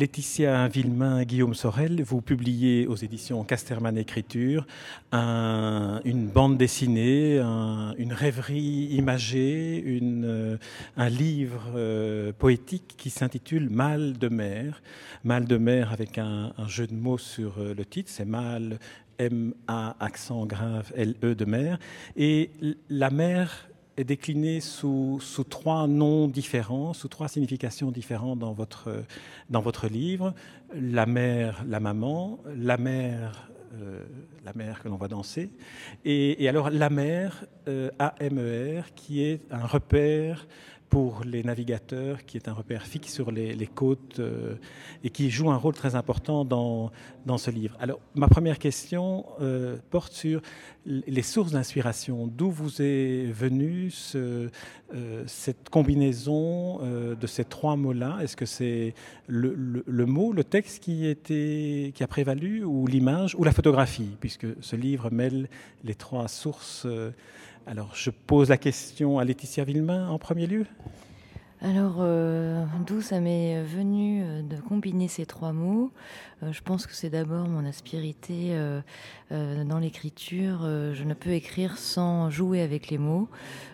Laetitia Villemain, Guillaume Sorel, vous publiez aux éditions Casterman Écriture une bande dessinée, une rêverie imagée, euh, un livre euh, poétique qui s'intitule Mal de mer. Mal de mer avec un, jeu de mots sur euh, le titre, c'est Mal, M-A, accent grave, L-E de mer. Et la mer est décliné sous, sous, trois noms différents, sous trois significations différentes dans votre, dans votre livre. La mère, la maman, la mère, euh, la mère que l'on va danser, et, alors la mer, euh, A-M-E-R, qui est un repère pour les navigateurs, qui est un repère fixe sur les, côtes euh, et qui joue un rôle très important dans, dans ce livre. Alors, ma première question euh, porte sur les sources d'inspiration. D'où vous est venue euh, cette combinaison de ces trois mots-là? Est-ce que c'est le, le, mot, le texte qui, était, qui a prévalu, ou l'image, ou la photographie, puisque ce livre mêle les trois sources alors, je pose la question à Laetitia Villemain en premier lieu. Alors, euh, d'où ça m'est venu euh, de combiner ces trois mots? Euh, Je pense que c'est d'abord mon aspérité dans l'écriture. je ne peux écrire sans jouer avec les mots.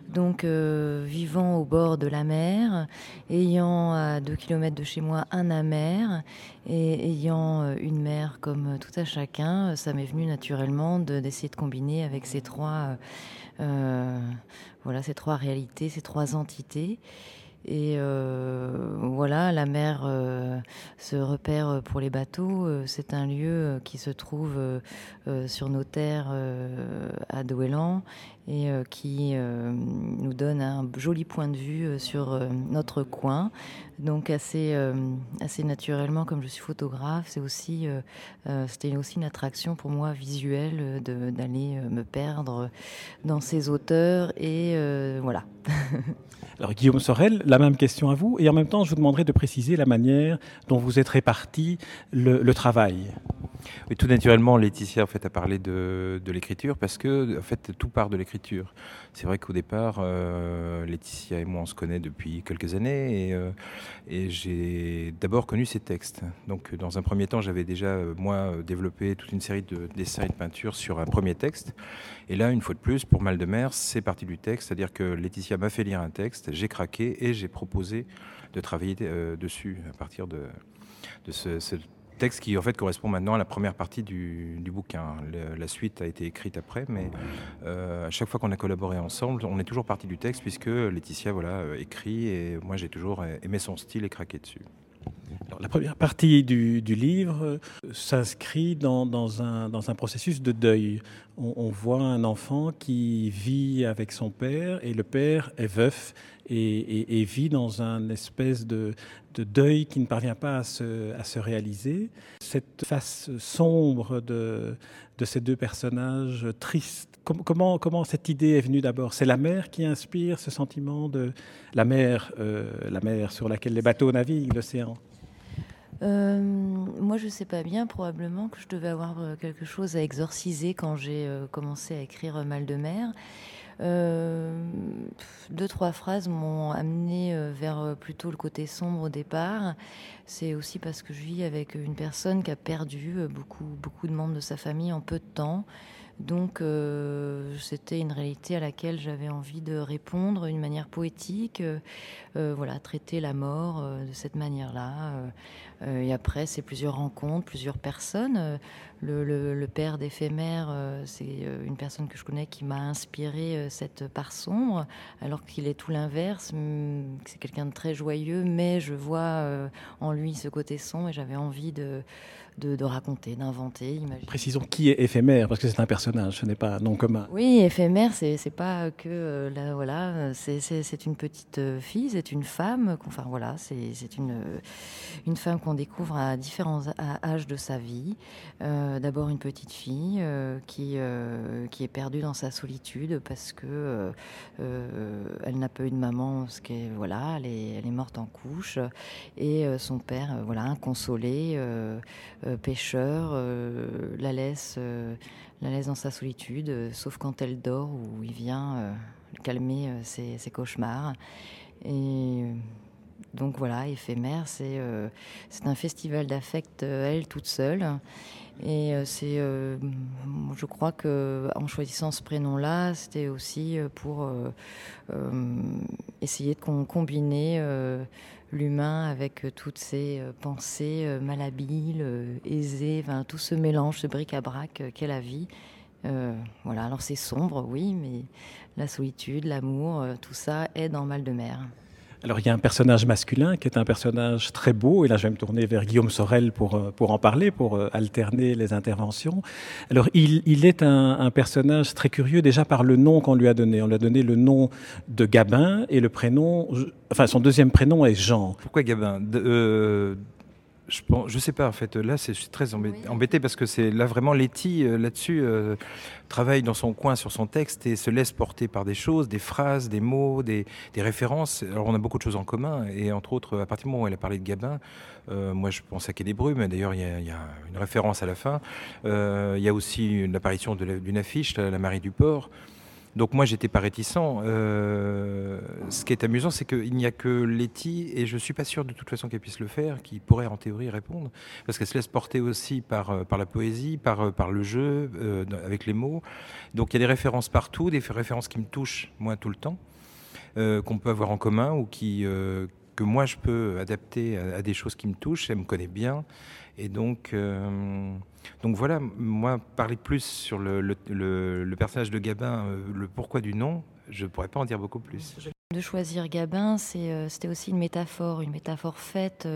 Donc, vivant au bord de la mer, ayant à deux kilomètres de chez moi un amer et ayant une mer comme tout à chacun, ça m'est venu naturellement d'essayer de combiner avec ces trois, voilà, ces trois réalités, ces trois entités. Et euh, voilà, la mer euh, se repère pour les bateaux. Euh, c'est un lieu qui se trouve sur nos terres à Douélan et qui nous donne un joli point de vue sur notre coin. Donc assez, assez naturellement, comme je suis photographe, c'est aussi, c'était aussi une attraction pour moi visuelle d'aller me perdre dans ces auteurs et voilà. Alors Guillaume Sorel, la même question à vous, et en même temps, je vous demanderai de préciser la manière dont vous êtes réparti le, travail. Oui, tout naturellement, Laetitia en fait, a parlé de, l'écriture parce que en fait, tout part de l'écriture. C'est vrai qu'au départ, euh, Laetitia et moi, on se connaît depuis quelques années et, euh, et j'ai d'abord connu ses textes. Donc, dans un premier temps, j'avais déjà, euh, moi, développé toute une série de dessins et de peintures sur un premier texte. Et là, une fois de plus, pour Mal de mer, c'est parti du texte, c'est-à-dire que Laetitia m'a fait lire un texte, j'ai craqué et j'ai proposé de travailler dessus à partir de, ce, texte qui en fait correspond maintenant à la première partie du, bouquin. la suite a été écrite après, mais euh, à chaque fois qu'on a collaboré ensemble, on est toujours parti du texte puisque Laetitia voilà euh, écrit et moi j'ai toujours aimé son style et craqué dessus. La première partie du, livre s'inscrit dans, un, processus de deuil. on, voit un enfant qui vit avec son père et le père est veuf et, vit dans un espèce de, deuil qui ne parvient pas à se, réaliser. Cette face sombre de, ces deux personnages tristes, comment, comment cette idée est venue d'abord? C'est la mer qui inspire ce sentiment de la mer, euh, la mer sur laquelle les bateaux naviguent, l'océan? Euh, moi, je ne sais pas bien. Probablement que je devais avoir euh, quelque chose à exorciser quand j'ai commencé à écrire Mal de mer. Euh, deux, trois phrases m'ont amené euh, vers euh, plutôt le côté sombre au départ. C'est aussi parce que je vis avec une personne qui a perdu beaucoup, beaucoup de membres de sa famille en peu de temps. Donc c'était une réalité à laquelle j'avais envie de répondre d'une manière poétique, voilà, traiter la mort de cette manière-là. et après, c'est plusieurs rencontres, plusieurs personnes. Le, père d'éphémère, euh, c'est euh, une personne que je connais qui m'a inspiré euh, cette part sombre, alors qu'il est tout l'inverse. C'est quelqu'un de très joyeux, mais je vois en lui ce côté sombre et j'avais envie de, de, raconter, d'inventer, Précisons qui est éphémère, parce que c'est un personnage, ce n'est pas un nom commun. Oui, éphémère, c'est, pas que euh, là, voilà, c'est, une petite euh, fille, c'est une femme, enfin voilà, c'est, une, une femme qu'on découvre à différents âges de sa vie. Euh, d'abord une petite fille qui, qui est perdue dans sa solitude parce que elle n'a pas eu de maman, parce qu'elle voilà, elle est, elle est morte en couche, et son père, voilà, inconsolé euh, pêcheur, euh, la laisse, euh, la laisse dans sa solitude, sauf quand elle dort ou il vient calmer ses, cauchemars. Et donc voilà, éphémère, c'est c'est un festival d'affect, elle toute seule. Et c'est, je crois que en choisissant ce prénom-là, c'était aussi pour essayer de combiner l'humain avec toutes ses pensées malhabiles, aisées, enfin, tout ce mélange, ce bric-à-brac qu'est la vie. voilà, alors c'est sombre, oui, mais la solitude, l'amour, tout ça est dans Mal de mer. Alors il y a un personnage masculin qui est un personnage très beau, et là je vais me tourner vers Guillaume Sorel pour, euh, pour en parler, pour euh, alterner les interventions. Alors il, il est un, personnage très curieux déjà par le nom qu'on lui a donné. On lui a donné le nom de Gabin et le prénom, enfin son deuxième prénom est Jean. Pourquoi Gabin? Euh, je pense, je sais pas en fait. Là, je suis très embêté, parce que c'est là vraiment Letty euh, là-dessus euh, travaille dans son coin sur son texte et se laisse porter par des choses, des phrases, des mots, des, des, références. Alors on a beaucoup de choses en commun et entre autres, à partir du moment où elle a parlé de Gabin, euh, moi je pense à Quai des Brumes. D'ailleurs, il y, y, a une référence à la fin. Euh, il y a aussi l'apparition d'une affiche, la, la Marie du Port. Donc moi, j'étais pas réticent. Euh, ce qui est amusant, c'est qu'il n'y a que Letty, et je suis pas sûr de toute façon qu'elle puisse le faire, qui pourrait en théorie répondre, parce qu'elle se laisse porter aussi par, euh, par la poésie, par, euh, par le jeu, avec les mots. Donc il y a des références partout, des références qui me touchent, moi, tout le temps, qu'on peut avoir en commun, ou qui, que moi, je peux adapter à, des choses qui me touchent. Elle me connaît bien. Et donc... Euh, donc voilà, moi, parler plus sur le, personnage de Gabin, euh, le pourquoi du nom, je ne pourrais pas en dire beaucoup plus. De choisir Gabin, euh, c'était aussi une métaphore, une métaphore faite.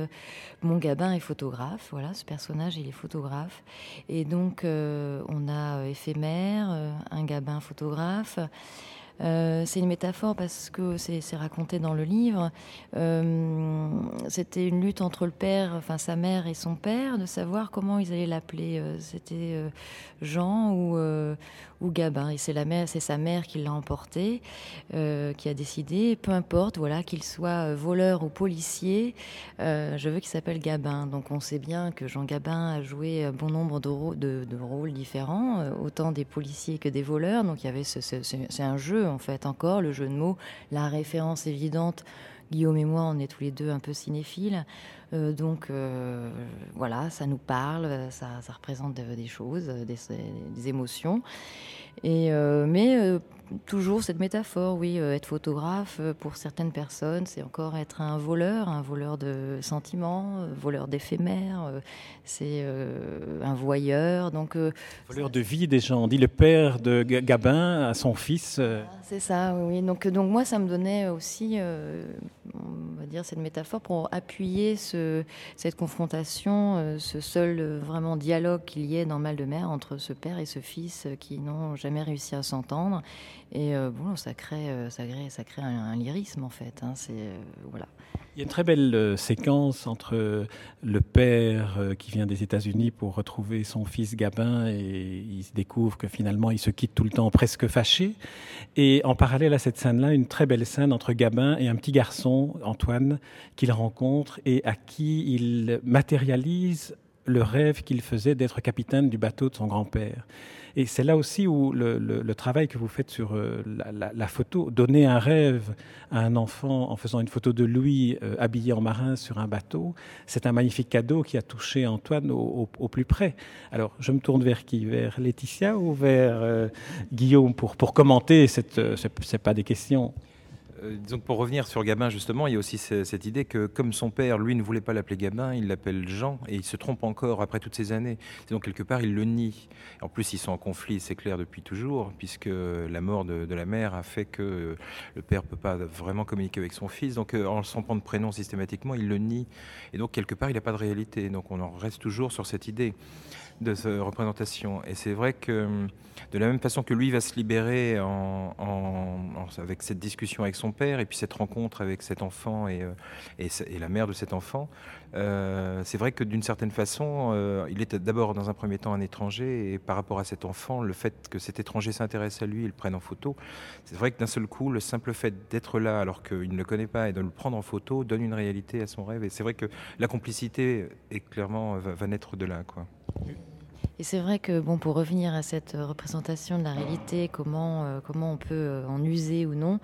Mon Gabin est photographe, voilà, ce personnage, il est photographe. Et donc, on a éphémère, un Gabin photographe. Euh, c'est une métaphore parce que c'est raconté dans le livre. Euh, C'était une lutte entre le père, enfin sa mère et son père, de savoir comment ils allaient l'appeler. Euh, C'était Jean ou, ou Gabin. Et c'est c'est sa mère qui l'a emporté, qui a décidé. Peu importe, voilà, qu'il soit voleur ou policier, je veux qu'il s'appelle Gabin. Donc on sait bien que Jean Gabin a joué bon nombre de, rôles différents, autant des policiers que des voleurs. Donc il y avait ce, ce, c'est un jeu en fait encore le jeu de mots, la référence évidente. Guillaume et moi, on est tous les deux un peu cinéphiles, donc euh, voilà, ça nous parle, ça, ça représente des, choses, des, des, émotions. Et euh, mais euh, toujours cette métaphore, oui, euh, être photographe euh, pour certaines personnes, c'est encore être un voleur, un voleur de sentiments, euh, voleur d'éphémères, euh, c'est euh, un voyeur, donc voleur de vie des gens. On dit le père de Gabin à son fils. C'est ça, oui. Donc donc moi, ça me donnait aussi, on va dire cette métaphore pour appuyer ce, cette confrontation, ce seul vraiment dialogue qu'il y ait dans Mal de mer entre ce père et ce fils qui n'ont jamais réussi à s'entendre et euh, bon, ça crée, euh, ça crée, ça crée un, lyrisme en fait. Hein, c'est euh, voilà. Il y a une très belle euh, séquence entre le père euh, qui vient des États-Unis pour retrouver son fils Gabin et il découvre que finalement il se quitte tout le temps presque fâché. Et en parallèle à cette scène-là, une très belle scène entre Gabin et un petit garçon, Antoine, qu'il rencontre et à qui il matérialise le rêve qu'il faisait d'être capitaine du bateau de son grand-père. Et c'est là aussi où le, travail que vous faites sur euh, la, photo, donner un rêve à un enfant en faisant une photo de lui euh, habillé en marin sur un bateau, c'est un magnifique cadeau qui a touché Antoine au, plus près. Alors, je me tourne vers qui? Vers Laetitia ou vers euh, Guillaume pour, pour commenter cette, C'est pas des questions? Euh, donc pour revenir sur Gabin justement, il y a aussi cette idée que comme son père, lui, ne voulait pas l'appeler Gabin, il l'appelle Jean et il se trompe encore après toutes ces années. Donc quelque part, il le nie. En plus, ils sont en conflit, c'est clair depuis toujours, puisque la mort de, de, la mère a fait que le père peut pas vraiment communiquer avec son fils. Donc euh, en s'en prendre prénom systématiquement, il le nie. Et donc quelque part, il n'a pas de réalité. Donc on en reste toujours sur cette idée de cette représentation. Et c'est vrai que de la même façon que lui va se libérer avec cette discussion avec son père et puis cette rencontre avec cet enfant et, euh, et, la mère de cet enfant, euh, c'est vrai que d'une certaine façon, euh, il était d'abord dans un premier temps un étranger et par rapport à cet enfant, le fait que cet étranger s'intéresse à lui et le prenne en photo, c'est vrai que d'un seul coup, le simple fait d'être là alors qu'il ne le connaît pas et de le prendre en photo donne une réalité à son rêve. Et c'est vrai que la complicité est clairement va, va naître de là. Quoi. Et c'est vrai que, bon, pour revenir à cette représentation de la réalité, comment, euh, comment on peut euh, en user ou non,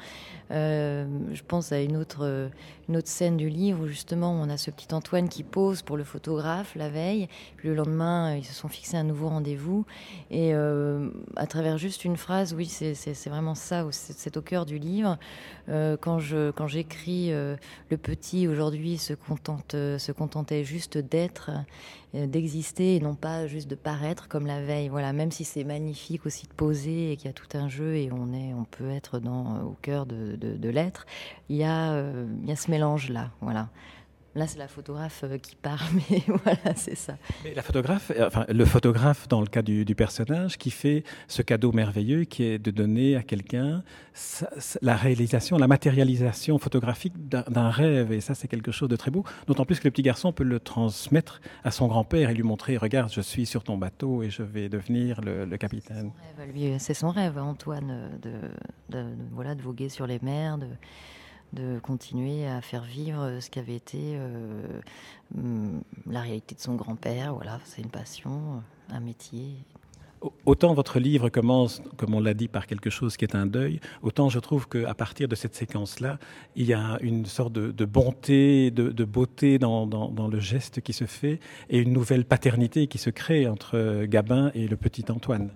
euh, je pense à une autre, une autre scène du livre où justement on a ce petit Antoine qui pose pour le photographe la veille, le lendemain ils se sont fixés un nouveau rendez-vous. Et à travers juste une phrase, oui, c'est vraiment ça, c'est au cœur du livre. quand je quand j'écris le petit aujourd'hui se contente se contentait juste d'être d'exister et non pas juste de paraître comme la veille. Voilà, même si c'est magnifique aussi de poser et qu'il y a tout un jeu et on est, on peut être dans au cœur de, de, l'être. Il y a, euh, il y a ce mélange là. Voilà. Là, c'est la photographe euh, qui parle, mais voilà, c'est ça. la photographe, euh, enfin, le photographe, dans le cas du, personnage, qui fait ce cadeau merveilleux qui est de donner à quelqu'un la réalisation, la matérialisation photographique d'un rêve. Et ça, c'est quelque chose de très beau. D'autant plus que le petit garçon peut le transmettre à son grand-père et lui montrer Regarde, je suis sur ton bateau et je vais devenir le, capitaine. C'est son rêve, Antoine, de, voilà, de voguer sur les mers. De de continuer à faire vivre ce qui avait été euh, mm, la réalité de son grand-père. Voilà, c'est une passion, un métier. Autant votre livre commence, comme on l'a dit, par quelque chose qui est un deuil, autant je trouve qu'à partir de cette séquence-là, il y a une sorte de, bonté, de, beauté dans, le geste qui se fait et une nouvelle paternité qui se crée entre Gabin et le petit Antoine.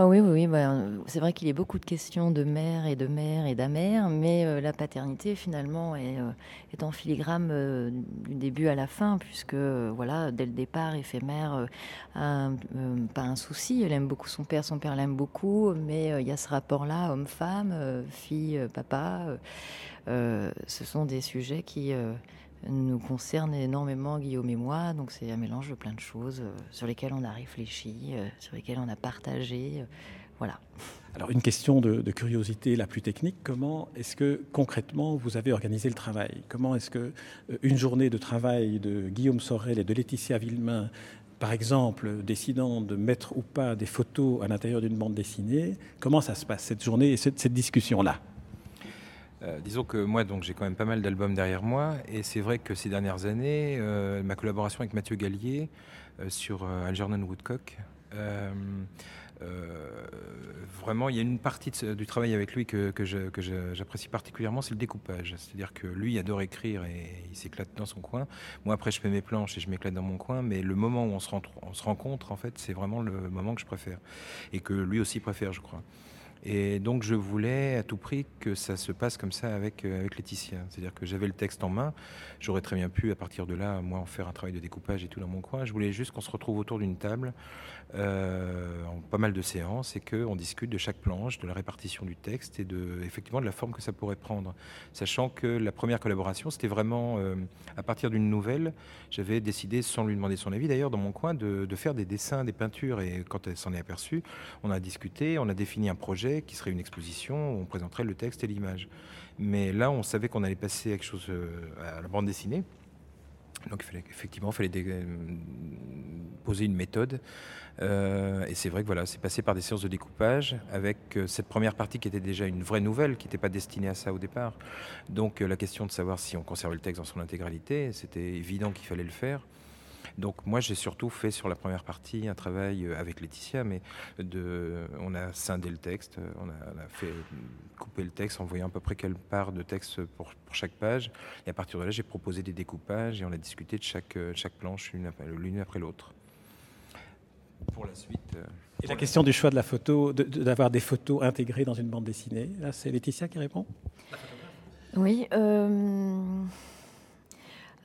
Ah oui, oui, bah, c'est vrai qu'il y a beaucoup de questions de mère et de mère et d'amère, mais euh, la paternité finalement est, euh, en filigrane euh, du début à la fin, puisque voilà, dès le départ, éphémère pas un souci. Elle aime beaucoup son père, son père l'aime beaucoup, mais il y a ce rapport-là, homme-femme, fille, papa. ce sont des sujets qui nous concerne énormément, Guillaume et moi. Donc c'est un mélange de plein de choses euh, sur lesquelles on a réfléchi, euh, sur lesquelles on a partagé. Euh, voilà. Alors une question de, curiosité la plus technique, comment est-ce que concrètement vous avez organisé le travail? Comment est-ce que une journée de travail de Guillaume Sorel et de Laetitia Villemain, par exemple, décidant de mettre ou pas des photos à l'intérieur d'une bande dessinée, comment ça se passe cette journée et cette discussion-là? Euh, disons que moi, donc, j'ai quand même pas mal d'albums derrière moi, et c'est vrai que ces dernières années, euh, ma collaboration avec Mathieu Gallier euh, sur Algernon Woodcock, vraiment, il y a une partie du travail avec lui que, j'apprécie particulièrement, c'est le découpage. C'est-à-dire que lui il adore écrire et il s'éclate dans son coin. Moi, après, je fais mes planches et je m'éclate dans mon coin, mais le moment où on se rencontre, en fait, c'est vraiment le moment que je préfère et que lui aussi préfère, je crois. Et donc je voulais à tout prix que ça se passe comme ça avec, euh, avec Laetitia. C'est-à-dire que j'avais le texte en main, j'aurais très bien pu à partir de là, moi, en faire un travail de découpage et tout dans mon coin. Je voulais juste qu'on se retrouve autour d'une table euh, pas mal de séances et qu'on discute de chaque planche, de la répartition du texte et de, effectivement de la forme que ça pourrait prendre. Sachant que la première collaboration, c'était vraiment euh, à partir d'une nouvelle. J'avais décidé, sans lui demander son avis d'ailleurs, dans mon coin, de, de faire des dessins, des peintures. Et quand elle s'en est aperçue, on a discuté, on a défini un projet qui serait une exposition où on présenterait le texte et l'image. Mais là, on savait qu'on allait passer quelque chose euh, à la bande dessinée. Donc effectivement, il fallait euh, poser une méthode. Euh, et c'est vrai que voilà, c'est passé par des séances de découpage avec cette première partie qui était déjà une vraie nouvelle, qui n'était pas destinée à ça au départ. Donc la question de savoir si on conservait le texte dans son intégralité, c'était évident qu'il fallait le faire. Donc moi j'ai surtout fait sur la première partie un travail euh, avec Laetitia, mais de, on a scindé le texte, euh, on a, fait couper le texte en voyant à peu près quelle part de texte pour, chaque page. Et à partir de là j'ai proposé des découpages et on a discuté de chaque, euh, chaque planche l'une après, après l'autre. Pour la suite. Et la question du choix de la photo, d'avoir des photos intégrées dans une bande dessinée, là c'est Laetitia qui répond? Oui.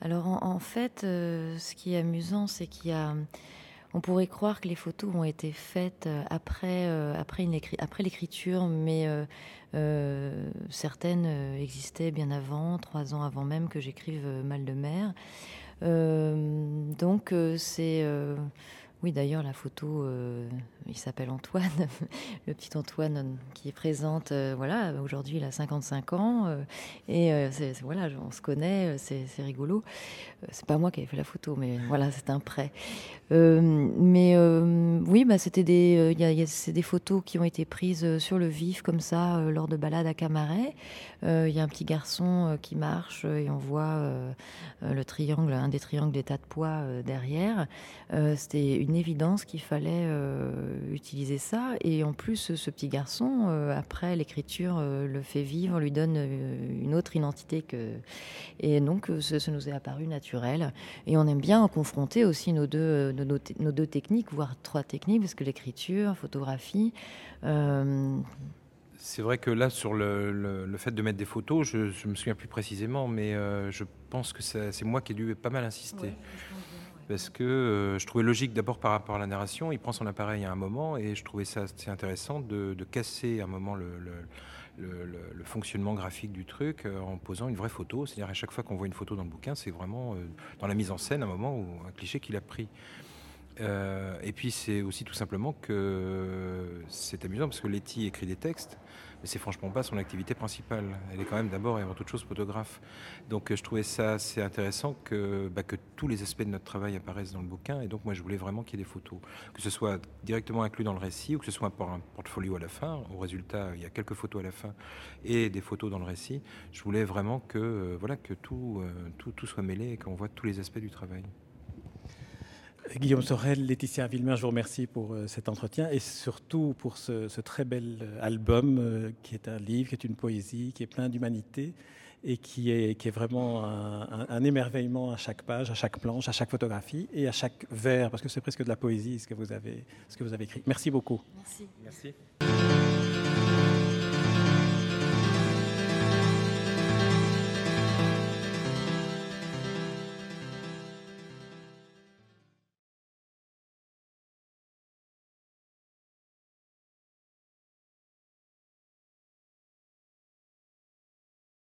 Alors en, fait, euh, ce qui est amusant, c'est qu'il y a... On pourrait croire que les photos ont été faites euh, après, euh, après l'écriture, mais certaines existaient bien avant, trois ans avant même que j'écrive Mal de mer. donc c'est oui, d'ailleurs, la photo, euh, il s'appelle Antoine, le petit Antoine qui est présente. Euh, voilà, aujourd'hui, il a 55 ans. Euh, et voilà, on se connaît, c'est rigolo. c'est pas moi qui ai fait la photo, mais voilà, c'est un prêt. mais oui, bah, c'était des, c'est des photos qui ont été prises sur le vif, comme ça, lors de balades à Camaret. Il y a un petit garçon qui marche et on voit le triangle, un des triangles d'état de poids derrière. c'était une une évidence qu'il fallait utiliser ça. Et en plus, ce petit garçon, après l'écriture, le fait vivre, lui donne une autre identité que. Et donc, ça, nous est apparu naturel. Et on aime bien confronter aussi nos deux, nos, nos deux techniques, voire trois techniques, parce que l'écriture, photographie. C'est vrai que là, sur le, fait de mettre des photos, je ne me souviens plus précisément, mais euh, je pense que c'est moi qui ai dû pas mal insister. Parce que euh, je trouvais logique d'abord par rapport à la narration, il prend son appareil à un moment et je trouvais ça assez intéressant de, casser un moment le, fonctionnement graphique du truc euh, en posant une vraie photo. C'est-à-dire à chaque fois qu'on voit une photo dans le bouquin, c'est vraiment dans la mise en scène un moment où un cliché qu'il a pris. Euh, et puis c'est aussi tout simplement que c'est amusant parce que Letty écrit des textes, mais c'est franchement pas son activité principale. Elle est quand même d'abord et avant toute chose photographe. Donc euh, je trouvais ça assez intéressant que, bah, que tous les aspects de notre travail apparaissent dans le bouquin. Et donc moi je voulais vraiment qu'il y ait des photos, que ce soit directement inclus dans le récit ou que ce soit un portfolio à la fin. Au résultat, il y a quelques photos à la fin et des photos dans le récit. Je voulais vraiment que euh, voilà que tout, tout, tout soit mêlé et qu'on voit tous les aspects du travail. Guillaume Sorel, Laetitia Villemin, je vous remercie pour euh, cet entretien et surtout pour ce, très bel euh, album euh, qui est un livre, qui est une poésie, qui est plein d'humanité et qui est, qui est vraiment un, émerveillement à chaque page, à chaque planche, à chaque photographie et à chaque vers, parce que c'est presque de la poésie ce que vous avez, ce que vous avez écrit. Merci beaucoup. Merci. Merci.